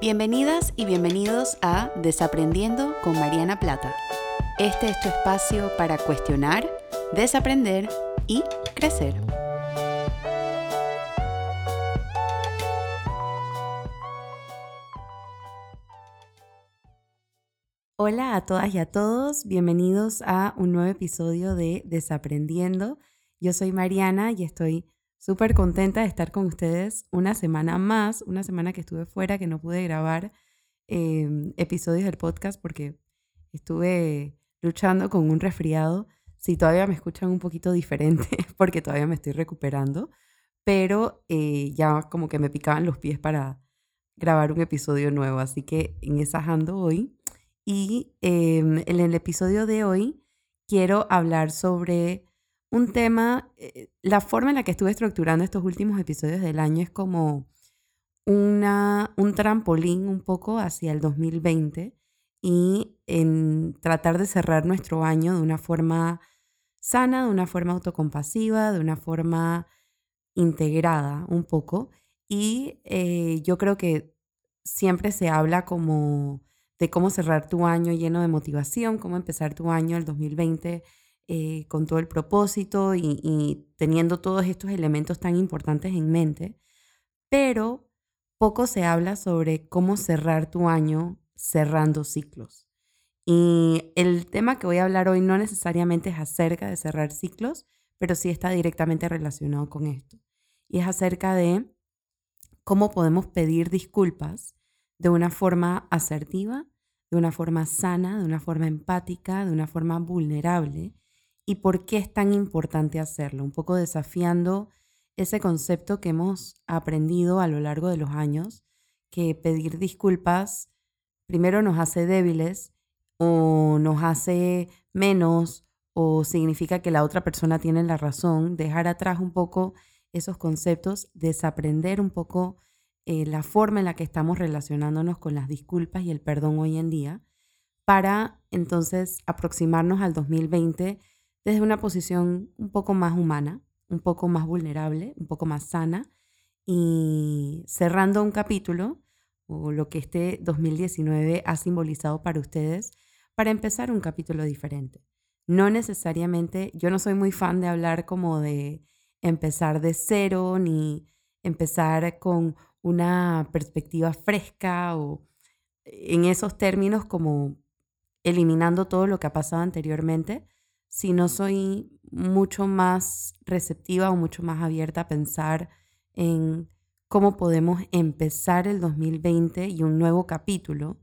Bienvenidas y bienvenidos a Desaprendiendo con Mariana Plata. Este es tu espacio para cuestionar, desaprender y crecer. Hola a todas y a todos, bienvenidos a un nuevo episodio de Desaprendiendo. Yo soy Mariana y estoy súper contenta de estar con ustedes una semana más, una semana que estuve fuera, que no pude grabar em, episodios del podcast porque estuve luchando con un resfriado. Si todavía me escuchan un poquito diferente, porque todavía me estoy recuperando, pero eh, ya como que me picaban los pies para grabar un episodio nuevo, así que en esa ando hoy. Y em, en el episodio de hoy quiero hablar sobre un tema, eh, la forma en la que estuve estructurando estos últimos episodios del año es como una, un trampolín un poco hacia el 2020 y en tratar de cerrar nuestro año de una forma sana, de una forma autocompasiva, de una forma integrada un poco. Y eh, yo creo que siempre se habla como de cómo cerrar tu año lleno de motivación, cómo empezar tu año el 2020 eh, con todo el propósito y, teniendo todos estos elementos tan importantes en mente, pero poco se habla sobre cómo cerrar tu año cerrando ciclos. Y el tema que voy a hablar hoy no necesariamente es acerca de cerrar ciclos, pero sí está directamente relacionado con esto. Y es acerca de cómo podemos pedir disculpas de una forma asertiva, de una forma sana, de una forma empática, de una forma vulnerable y por qué es tan importante hacerlo, un poco desafiando ese concepto que hemos aprendido a lo largo de los años, que pedir disculpas primero nos hace débiles o nos hace menos o significa que la otra persona tiene la razón, dejar atrás un poco esos conceptos, desaprender un poco eh, la forma en la que estamos relacionándonos con las disculpas y el perdón hoy en día, para entonces aproximarnos al 2020 desde una posición un poco más humana, un poco más vulnerable, un poco más sana y cerrando un capítulo o lo que este 2019 ha simbolizado para ustedes para empezar un capítulo diferente. No necesariamente, yo no soy muy fan de hablar como de empezar de cero ni empezar con una perspectiva fresca o en esos términos como eliminando todo lo que ha pasado anteriormente, si no soy mucho más receptiva o mucho más abierta a pensar en cómo podemos empezar el 2020 y un nuevo capítulo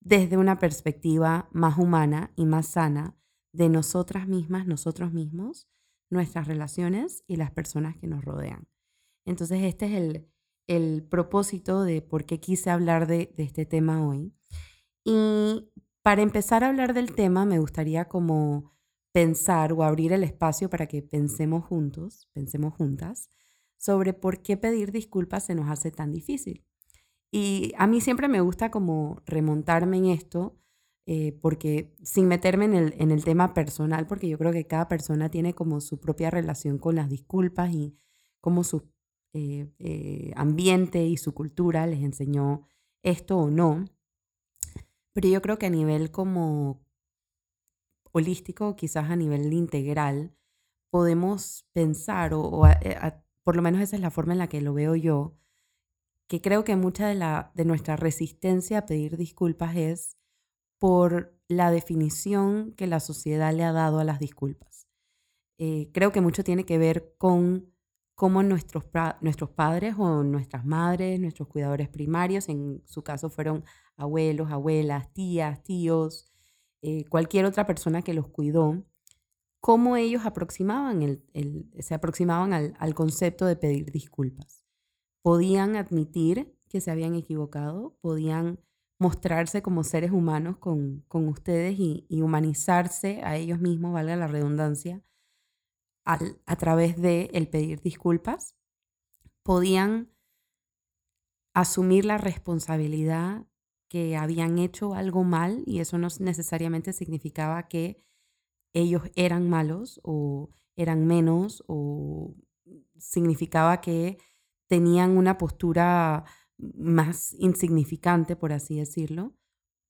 desde una perspectiva más humana y más sana de nosotras mismas, nosotros mismos, nuestras relaciones y las personas que nos rodean. Entonces este es el, el propósito de por qué quise hablar de, de este tema hoy. Y para empezar a hablar del tema me gustaría como pensar o abrir el espacio para que pensemos juntos, pensemos juntas, sobre por qué pedir disculpas se nos hace tan difícil. Y a mí siempre me gusta como remontarme en esto, eh, porque sin meterme en el, en el tema personal, porque yo creo que cada persona tiene como su propia relación con las disculpas y como su eh, eh, ambiente y su cultura les enseñó esto o no. Pero yo creo que a nivel como holístico, quizás a nivel integral, podemos pensar, o, eh, por lo menos esa es la forma en la que lo veo yo, que creo que mucha de, la, de nuestra resistencia a pedir disculpas es por la definición que la sociedad le ha dado a las disculpas. Eh, creo que mucho tiene que ver con cómo nuestros, nuestros padres o nuestras madres, nuestros cuidadores primarios, en su caso fueron abuelos, abuelas, tías, tíos, eh, cualquier otra persona que los cuidó, cómo ellos aproximaban se aproximaban al, concepto de pedir disculpas. Podían admitir que se habían equivocado, podían mostrarse como seres humanos con, ustedes y, humanizarse a ellos mismos, valga la redundancia, a través de el pedir disculpas. Podían asumir la responsabilidad que habían hecho algo mal y eso no necesariamente significaba que ellos eran malos o eran menos o significaba que tenían una postura más insignificante, por así decirlo,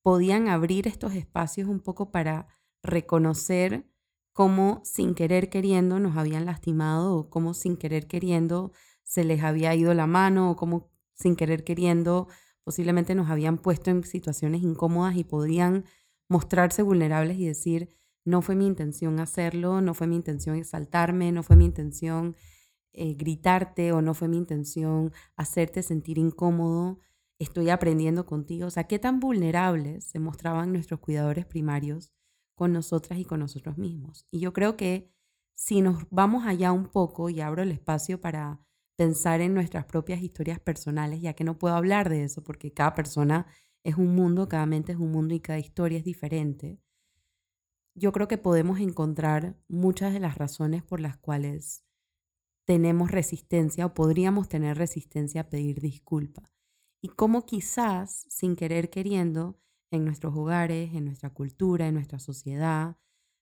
podían abrir estos espacios un poco para reconocer cómo sin querer queriendo nos habían lastimado o cómo sin querer queriendo se les había ido la mano o cómo sin querer queriendo posiblemente nos habían puesto en situaciones incómodas y podían mostrarse vulnerables y decir, no fue mi intención hacerlo, no fue mi intención exaltarme, no fue mi intención eh, gritarte o no fue mi intención hacerte sentir incómodo, estoy aprendiendo contigo. O sea, qué tan vulnerables se mostraban nuestros cuidadores primarios con nosotras y con nosotros mismos. Y yo creo que si nos vamos allá un poco y abro el espacio para pensar en nuestras propias historias personales, ya que no puedo hablar de eso porque cada persona es un mundo, cada mente es un mundo y cada historia es diferente. Yo creo que podemos encontrar muchas de las razones por las cuales tenemos resistencia o podríamos tener resistencia a pedir disculpa. Y cómo quizás, sin querer queriendo, en nuestros hogares, en nuestra cultura, en nuestra sociedad,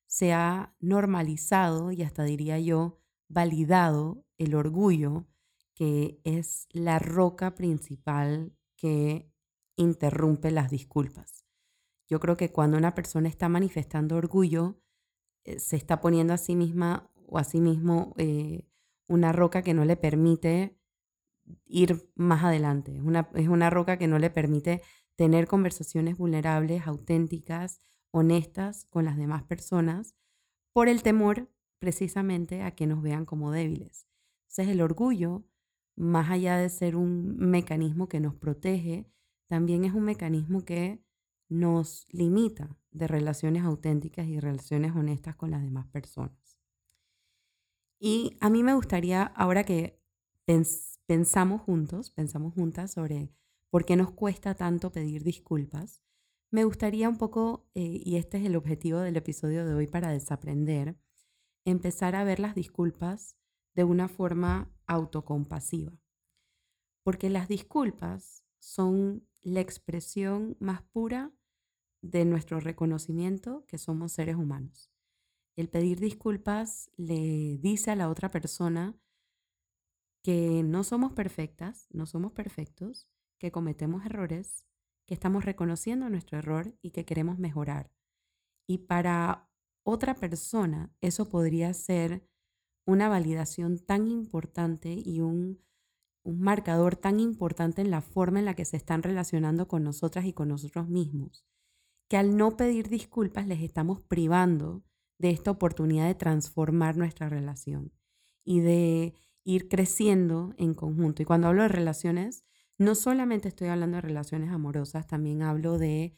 se ha normalizado y hasta diría yo, validado el orgullo que es la roca principal que interrumpe las disculpas. Yo creo que cuando una persona está manifestando orgullo, eh, se está poniendo a sí misma o a sí mismo eh, una roca que no le permite ir más adelante. Es una, es una roca que no le permite tener conversaciones vulnerables, auténticas, honestas con las demás personas, por el temor precisamente a que nos vean como débiles. Entonces el orgullo más allá de ser un mecanismo que nos protege, también es un mecanismo que nos limita de relaciones auténticas y relaciones honestas con las demás personas. Y a mí me gustaría, ahora que pensamos juntos, pensamos juntas sobre por qué nos cuesta tanto pedir disculpas, me gustaría un poco, eh, y este es el objetivo del episodio de hoy para desaprender, empezar a ver las disculpas de una forma autocompasiva. Porque las disculpas son la expresión más pura de nuestro reconocimiento que somos seres humanos. El pedir disculpas le dice a la otra persona que no somos perfectas, no somos perfectos, que cometemos errores, que estamos reconociendo nuestro error y que queremos mejorar. Y para otra persona eso podría ser una validación tan importante y un, marcador tan importante en la forma en la que se están relacionando con nosotras y con nosotros mismos, que al no pedir disculpas les estamos privando de esta oportunidad de transformar nuestra relación y de ir creciendo en conjunto. Y cuando hablo de relaciones, no solamente estoy hablando de relaciones amorosas, también hablo de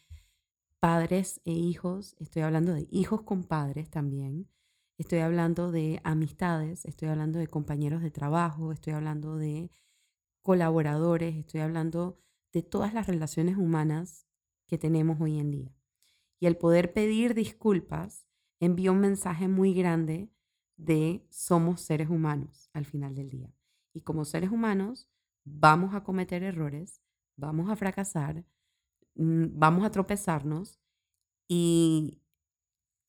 padres e hijos, estoy hablando de hijos con padres también, Estoy hablando de amistades, estoy hablando de compañeros de trabajo, estoy hablando de colaboradores, estoy hablando de todas las relaciones humanas que tenemos hoy en día. Y el poder pedir disculpas envía un mensaje muy grande de somos seres humanos al final del día. Y como seres humanos vamos a cometer errores, vamos a fracasar, mm, vamos a tropezarnos y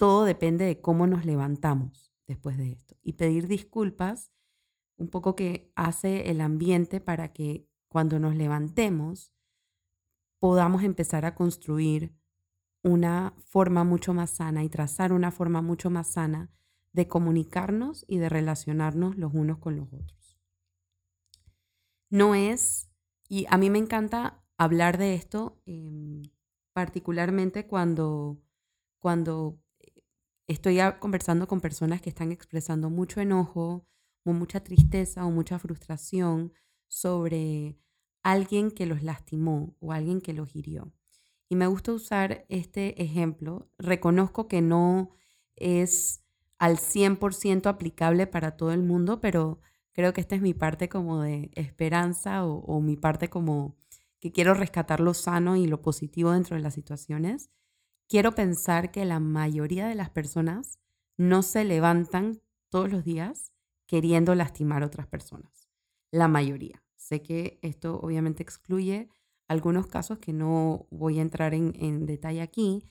todo depende de cómo nos levantamos después de esto. Y pedir disculpas, un poco que hace el ambiente para que cuando nos levantemos podamos empezar a construir una forma mucho más sana y trazar una forma mucho más sana de comunicarnos y de relacionarnos los unos con los otros. No es, y a mí me encanta hablar de esto, em, particularmente cuando, cuando estoy conversando con personas que están expresando mucho enojo o mucha tristeza o mucha frustración sobre alguien que los lastimó o alguien que los hirió. Y me gusta usar este ejemplo. Reconozco que no es al 100% aplicable para todo el mundo, pero creo que esta es mi parte como de esperanza o, o mi parte como que quiero rescatar lo sano y lo positivo dentro de las situaciones quiero pensar que la mayoría de las personas no se levantan todos los días queriendo lastimar a otras personas. La mayoría. Sé que esto obviamente excluye algunos casos que no voy a entrar en, detalle aquí,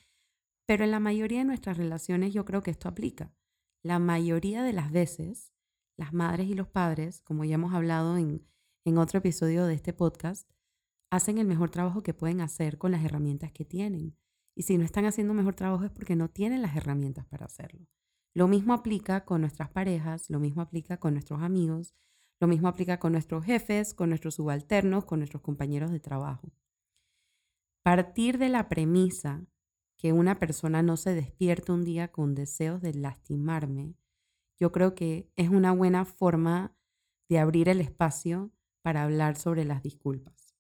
pero en la mayoría de nuestras relaciones yo creo que esto aplica. La mayoría de las veces, las madres y los padres, como ya hemos hablado en, en otro episodio de este podcast, hacen el mejor trabajo que pueden hacer con las herramientas que tienen. Y si no están haciendo mejor trabajo es porque no tienen las herramientas para hacerlo. Lo mismo aplica con nuestras parejas, lo mismo aplica con nuestros amigos, lo mismo aplica con nuestros jefes, con nuestros subalternos, con nuestros compañeros de trabajo. Partir de la premisa que una persona no se despierta un día con deseos de lastimarme, yo creo que es una buena forma de abrir el espacio para hablar sobre las disculpas.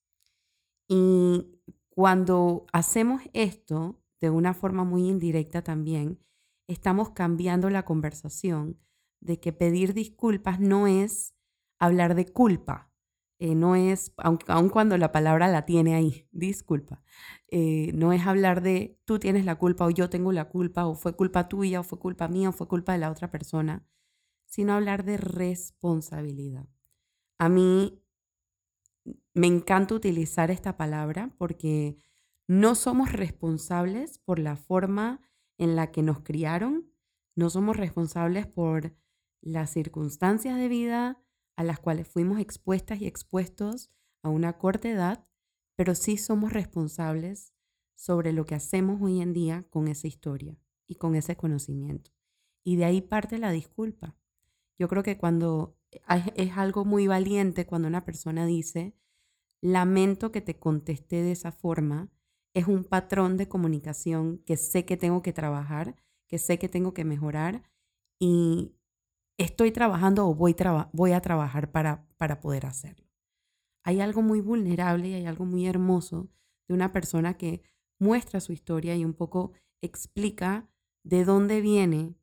Y cuando hacemos esto de una forma muy indirecta también, estamos cambiando la conversación de que pedir disculpas no es hablar de culpa, eh, no es, aun, cuando la palabra la tiene ahí, disculpa, eh, no es hablar de tú tienes la culpa o yo tengo la culpa o fue culpa tuya o fue culpa mía o fue culpa de la otra persona, sino hablar de responsabilidad. A mí me encanta utilizar esta palabra porque no somos responsables por la forma en la que nos criaron, no somos responsables por las circunstancias de vida a las cuales fuimos expuestas y expuestos a una corta edad, pero sí somos responsables sobre lo que hacemos hoy en día con esa historia y con ese conocimiento. Y de ahí parte la disculpa. Yo creo que cuando es algo muy valiente cuando una persona dice, lamento que te contesté de esa forma, es un patrón de comunicación que sé que tengo que trabajar, que sé que tengo que mejorar y estoy trabajando o voy, voy a trabajar para, para poder hacerlo. Hay algo muy vulnerable y hay algo muy hermoso de una persona que muestra su historia y un poco explica de dónde viene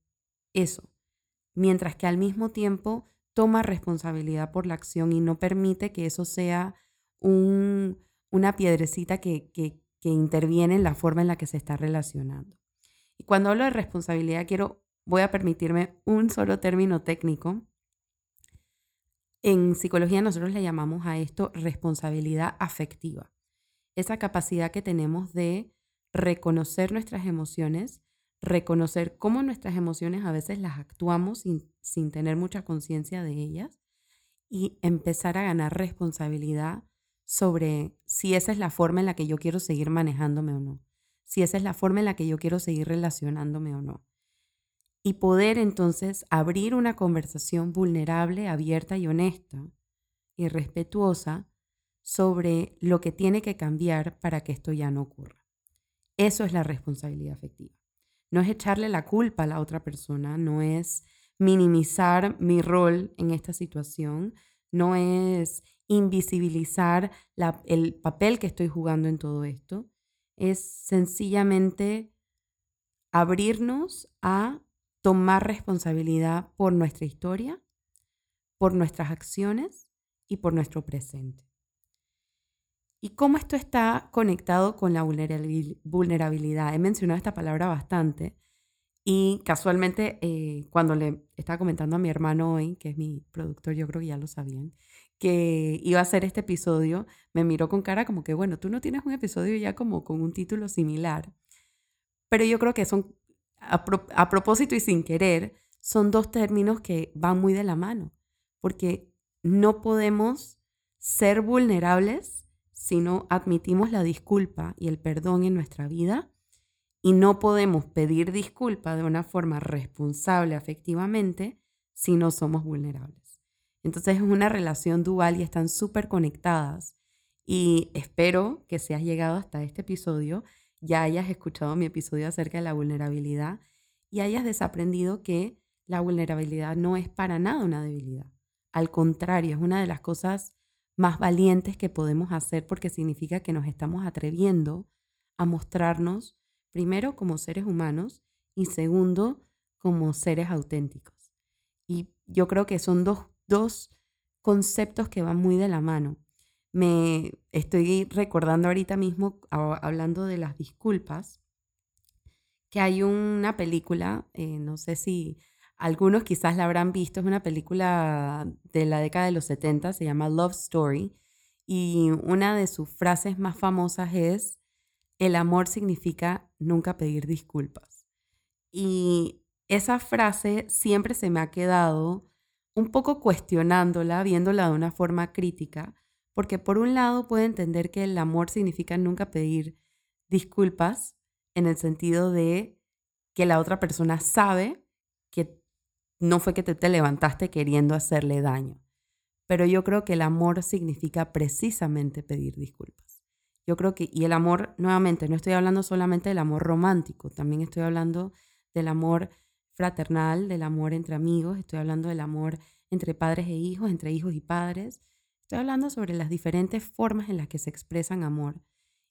eso, mientras que al mismo tiempo toma responsabilidad por la acción y no permite que eso sea un, una piedrecita que, que, interviene en la forma en la que se está relacionando. Y cuando hablo de responsabilidad, quiero, voy a permitirme un solo término técnico. En psicología nosotros le llamamos a esto responsabilidad afectiva. Esa capacidad que tenemos de reconocer nuestras emociones, reconocer cómo nuestras emociones a veces las actuamos sin, sin tener mucha conciencia de ellas y empezar a ganar responsabilidad sobre si esa es la forma en la que yo quiero seguir manejándome o no, si esa es la forma en la que yo quiero seguir relacionándome o no. Y poder entonces abrir una conversación vulnerable, abierta y honesta y respetuosa sobre lo que tiene que cambiar para que esto ya no ocurra. Eso es la responsabilidad afectiva. No es echarle la culpa a la otra persona, no es minimizar mi rol en esta situación, no es invisibilizar el papel que estoy jugando en todo esto, es sencillamente abrirnos a tomar responsabilidad por nuestra historia, por nuestras acciones y por nuestro presente. ¿Y cómo esto está conectado con la vulnerabilidad? He mencionado esta palabra bastante y casualmente eh, cuando le estaba comentando a mi hermano hoy, que es mi productor, yo creo que ya lo sabían, que iba a hacer este episodio, me miró con cara como que, bueno, tú no tienes un episodio ya como con un título similar. Pero yo creo que son, a, propósito y sin querer, son dos términos que van muy de la mano, porque no podemos ser vulnerables si no admitimos la disculpa y el perdón en nuestra vida y no podemos pedir disculpa de una forma responsable afectivamente si no somos vulnerables. Entonces es una relación dual y están súper conectadas. Y espero que si has llegado hasta este episodio, ya hayas escuchado mi episodio acerca de la vulnerabilidad y hayas desaprendido que la vulnerabilidad no es para nada una debilidad. Al contrario, es una de las cosas más valientes que podemos hacer porque significa que nos estamos atreviendo a mostrarnos, primero, como seres humanos y segundo, como seres auténticos. Y yo creo que son dos dos conceptos que van muy de la mano. Me estoy recordando ahorita mismo, hablando de las disculpas, que hay una película, eh, no sé si algunos quizás la habrán visto, es una película de la década de los 70, se llama Love Story, y una de sus frases más famosas es, el amor significa nunca pedir disculpas. Y esa frase siempre se me ha quedado un poco cuestionándola, viéndola de una forma crítica, Porque por un lado puede entender que el amor significa nunca pedir disculpas en el sentido de que la otra persona sabe que no fue que te, te levantaste queriendo hacerle daño. Pero yo creo que el amor significa precisamente pedir disculpas. Yo creo que, y el amor, nuevamente, no estoy hablando solamente del amor romántico, también estoy hablando del amor fraternal, del amor entre amigos, estoy hablando del amor entre padres e hijos, entre hijos y padres, Estoy hablando sobre las diferentes formas en las que se expresan amor.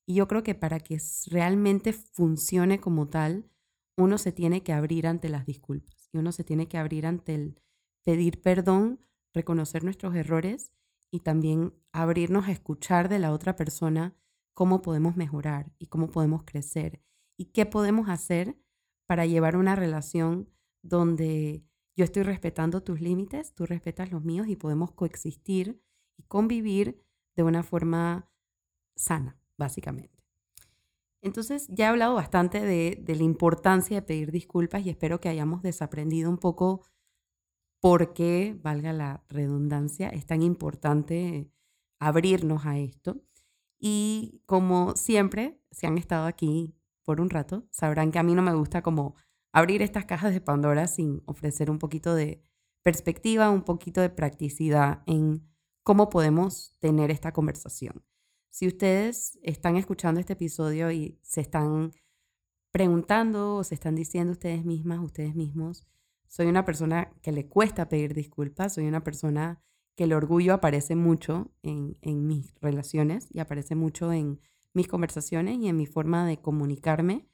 Y yo creo que para que realmente funcione como tal, uno se tiene que abrir ante las disculpas y uno se tiene que abrir ante el pedir perdón, reconocer nuestros errores y también abrirnos a escuchar de la otra persona cómo podemos mejorar y cómo podemos crecer y qué podemos hacer para llevar una relación donde yo estoy respetando tus límites, tú respetas los míos y podemos coexistir y convivir de una forma sana, básicamente. Entonces, ya he hablado bastante de, la importancia de pedir disculpas y espero que hayamos desaprendido un poco por qué, valga la redundancia, es tan importante abrirnos a esto. Y como siempre, si han estado aquí por un rato, sabrán que a mí no me gusta como abrir estas cajas de Pandora sin ofrecer un poquito de perspectiva, un poquito de practicidad en cómo podemos tener esta conversación. Si ustedes están escuchando este episodio y se están preguntando o se están diciendo ustedes mismas, ustedes mismos, soy una persona que le cuesta pedir disculpas, soy una persona que el orgullo aparece mucho en, en mis relaciones y aparece mucho en mis conversaciones y en mi forma de comunicarme.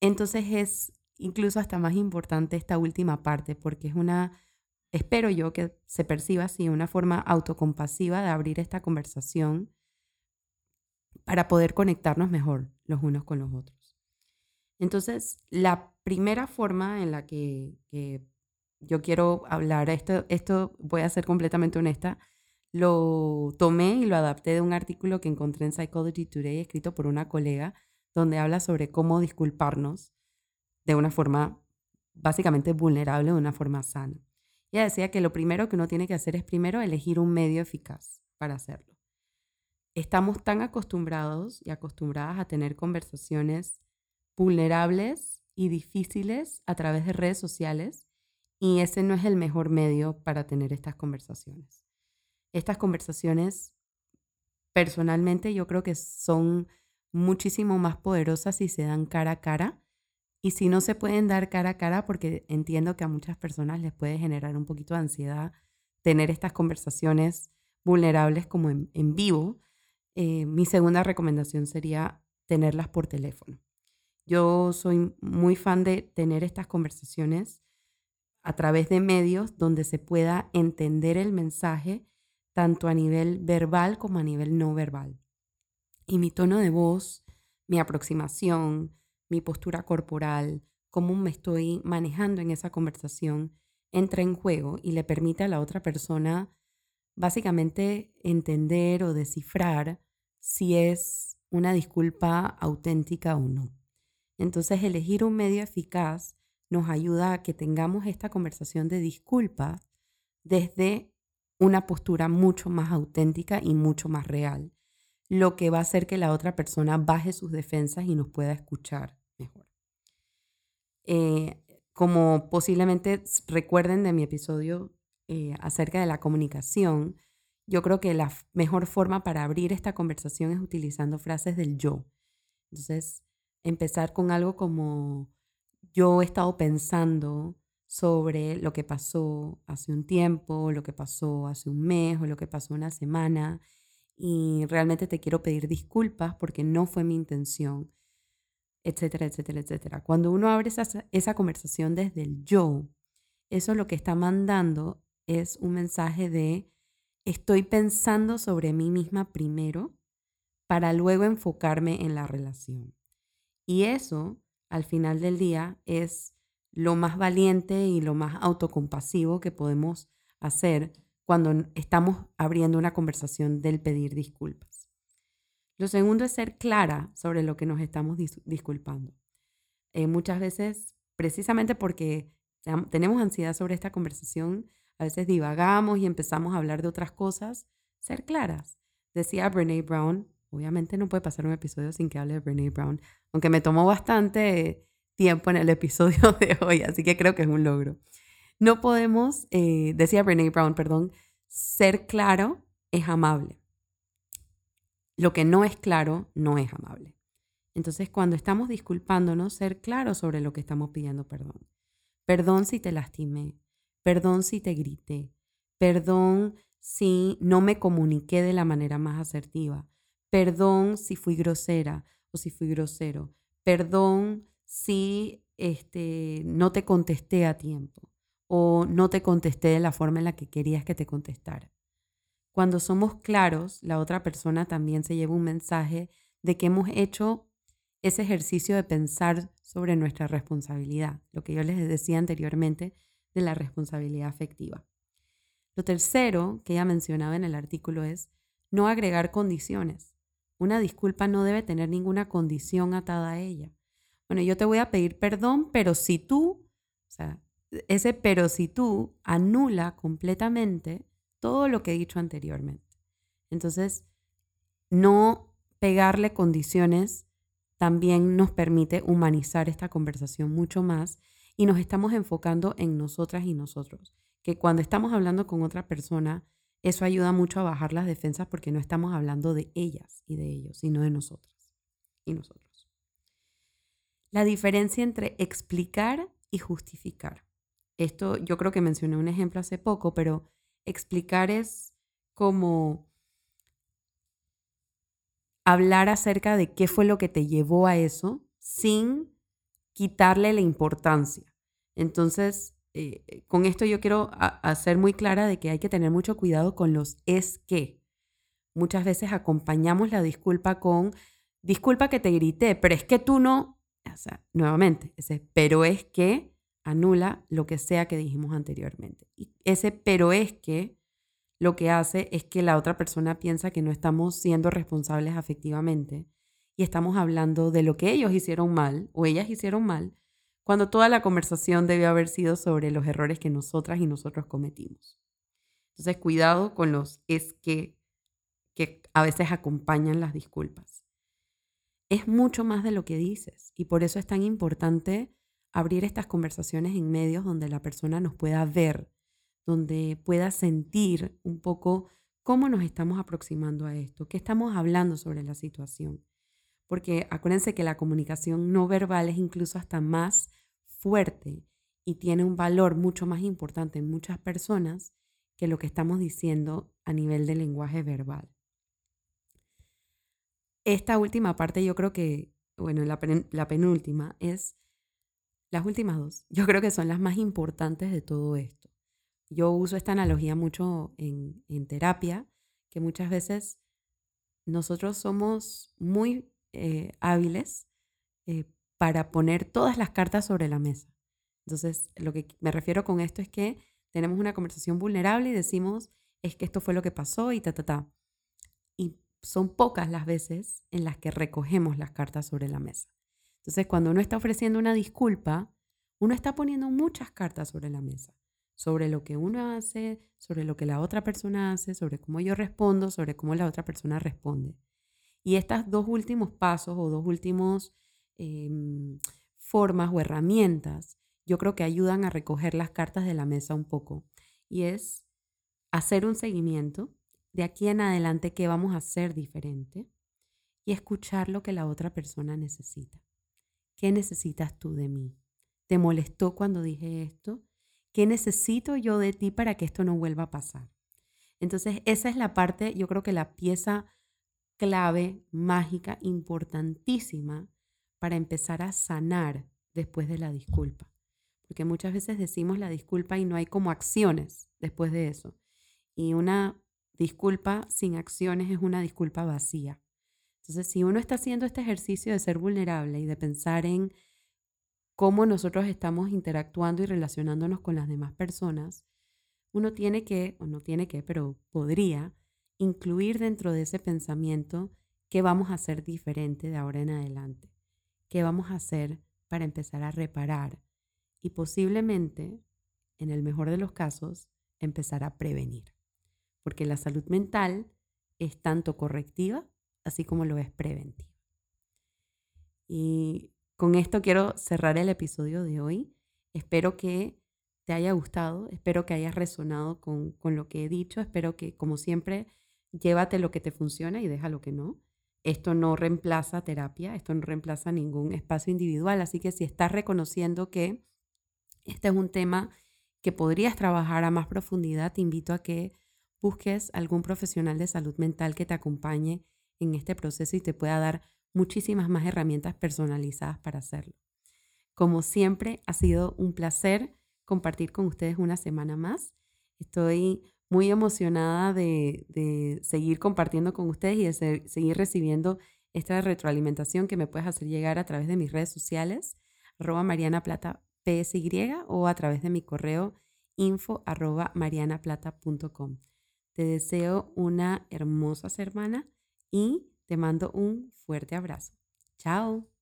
Entonces es incluso hasta más importante esta última parte porque es una espero yo que se perciba así, una forma autocompasiva de abrir esta conversación para poder conectarnos mejor los unos con los otros. Entonces, la primera forma en la que, yo quiero hablar, esto, esto voy a ser completamente honesta, lo tomé y lo adapté de un artículo que encontré en Psychology Today, escrito por una colega, donde habla sobre cómo disculparnos de una forma básicamente vulnerable, de una forma sana. Ella decía que lo primero que uno tiene que hacer es primero elegir un medio eficaz para hacerlo. Estamos tan acostumbrados y acostumbradas a tener conversaciones vulnerables y difíciles a través de redes sociales y ese no es el mejor medio para tener estas conversaciones. Estas conversaciones, personalmente, yo creo que son muchísimo más poderosas si se dan cara a cara y si no se pueden dar cara a cara, porque entiendo que a muchas personas les puede generar un poquito de ansiedad tener estas conversaciones vulnerables como en, vivo, eh, mi segunda recomendación sería tenerlas por teléfono. Yo soy muy fan de tener estas conversaciones a través de medios donde se pueda entender el mensaje tanto a nivel verbal como a nivel no verbal. Y mi tono de voz, mi aproximación, mi postura corporal, cómo me estoy manejando en esa conversación, entra en juego y le permite a la otra persona básicamente entender o descifrar si es una disculpa auténtica o no. Entonces, elegir un medio eficaz nos ayuda a que tengamos esta conversación de disculpa desde una postura mucho más auténtica y mucho más real, lo que va a hacer que la otra persona baje sus defensas y nos pueda escuchar mejor. Eh, como posiblemente recuerden de mi episodio eh, acerca de la comunicación, yo creo que la mejor forma para abrir esta conversación es utilizando frases del yo. Entonces, empezar con algo como yo he estado pensando sobre lo que pasó hace un tiempo, lo que pasó hace un mes o lo que pasó una semana y realmente te quiero pedir disculpas porque no fue mi intención etcétera, etcétera, etcétera. Cuando uno abre esa, esa conversación desde el yo, eso lo que está mandando es un mensaje de estoy pensando sobre mí misma primero para luego enfocarme en la relación. Y eso, al final del día, es lo más valiente y lo más autocompasivo que podemos hacer cuando estamos abriendo una conversación del pedir disculpas. Lo segundo es ser clara sobre lo que nos estamos disculpando. Eh, muchas veces, precisamente porque tenemos ansiedad sobre esta conversación, a veces divagamos y empezamos a hablar de otras cosas ser claras. Decía Brene Brown, obviamente no puede pasar un episodio sin que hable de Brene Brown, aunque me tomó bastante tiempo en el episodio de hoy, así que creo que es un logro. No podemos, eh, decía Brene Brown, perdón, ser claro es amable. Lo que no es claro no es amable. Entonces, cuando estamos disculpándonos, ser claro sobre lo que estamos pidiendo perdón. Perdón si te lastimé. Perdón si te grité. Perdón si no me comuniqué de la manera más asertiva. Perdón si fui grosera o si fui grosero. Perdón si este, no te contesté a tiempo o no te contesté de la forma en la que querías que te contestara. Cuando somos claros, la otra persona también se lleva un mensaje de que hemos hecho ese ejercicio de pensar sobre nuestra responsabilidad, lo que yo les decía anteriormente la responsabilidad afectiva. Lo tercero que ella mencionaba en el artículo es no agregar condiciones. Una disculpa no debe tener ninguna condición atada a ella. Bueno, yo te voy a pedir perdón, pero si tú, o sea, ese pero si tú anula completamente todo lo que he dicho anteriormente. Entonces, no pegarle condiciones también nos permite humanizar esta conversación mucho más y nos estamos enfocando en nosotras y nosotros. Que cuando estamos hablando con otra persona, eso ayuda mucho a bajar las defensas porque no estamos hablando de ellas y de ellos, sino de nosotras y nosotros. La diferencia entre explicar y justificar. Esto yo creo que mencioné un ejemplo hace poco, pero explicar es como hablar acerca de qué fue lo que te llevó a eso sin quitarle la importancia. Entonces, eh, eh, con esto yo quiero hacer muy clara de que hay que tener mucho cuidado con los es que. Muchas veces acompañamos la disculpa con, disculpa que te grité, pero es que tú no, o sea, nuevamente, ese pero es que anula lo que sea que dijimos anteriormente. Y ese pero es que lo que hace es que la otra persona piensa que no estamos siendo responsables afectivamente y estamos hablando de lo que ellos hicieron mal o ellas hicieron mal, cuando toda la conversación debe haber sido sobre los errores que nosotras y nosotros cometimos. Entonces, cuidado con los es que que a veces acompañan las disculpas. Es mucho más de lo que dices y por eso es tan importante abrir estas conversaciones en medios donde la persona nos pueda ver, donde pueda sentir un poco cómo nos estamos aproximando a esto, qué estamos hablando sobre la situación. Porque acuérdense que la comunicación no verbal es incluso hasta más fuerte y tiene un valor mucho más importante en muchas personas que lo que estamos diciendo a nivel de lenguaje verbal. Esta última parte yo creo que, bueno, la, la penúltima es las últimas dos. Yo creo que son las más importantes de todo esto. Yo uso esta analogía mucho en, terapia, que muchas veces nosotros somos muy eh, hábiles eh, para poner todas las cartas sobre la mesa. Entonces, lo que me refiero con esto es que tenemos una conversación vulnerable y decimos, es que esto fue lo que pasó y ta, ta, ta. Y son pocas las veces en las que recogemos las cartas sobre la mesa. Entonces, cuando uno está ofreciendo una disculpa, uno está poniendo muchas cartas sobre la mesa, sobre lo que uno hace, sobre lo que la otra persona hace, sobre cómo yo respondo, sobre cómo la otra persona responde. Y estos dos últimos pasos o dos últimos em, formas o herramientas, yo creo que ayudan a recoger las cartas de la mesa un poco. Y es hacer un seguimiento de aquí en adelante qué vamos a hacer diferente y escuchar lo que la otra persona necesita. ¿Qué necesitas tú de mí? ¿Te molestó cuando dije esto? ¿Qué necesito yo de ti para que esto no vuelva a pasar? Entonces, esa es la parte, yo creo que la pieza clave, mágica, importantísima para empezar a sanar después de la disculpa. Porque muchas veces decimos la disculpa y no hay como acciones después de eso. Y una disculpa sin acciones es una disculpa vacía. Entonces, si uno está haciendo este ejercicio de ser vulnerable y de pensar en cómo nosotros estamos interactuando y relacionándonos con las demás personas, uno tiene que, o no tiene que, pero podría incluir dentro de ese pensamiento qué vamos a hacer diferente de ahora en adelante, qué vamos a hacer para empezar a reparar y posiblemente, en el mejor de los casos, empezar a prevenir. porque la salud mental es tanto correctiva así como lo es preventiva. Y con esto quiero cerrar el episodio de hoy. Espero que te haya gustado, espero que hayas resonado con, con lo que he dicho, espero que como siempre llévate lo que te funciona y deja lo que no. Esto no reemplaza terapia, esto no reemplaza ningún espacio individual, así que si estás reconociendo que este es un tema que podrías trabajar a más profundidad, te invito a que busques algún profesional de salud mental que te acompañe en este proceso y te pueda dar muchísimas más herramientas personalizadas para hacerlo. Como siempre, ha sido un placer compartir con ustedes una semana más. Estoy muy emocionada de, seguir compartiendo con ustedes y de seguir recibiendo esta retroalimentación que me puedes hacer llegar a través de mis redes sociales, arroba Mariana Plata PSY o a través de mi correo info arroba marianaplata.com. Te deseo una hermosa semana y te mando un fuerte abrazo. Chao.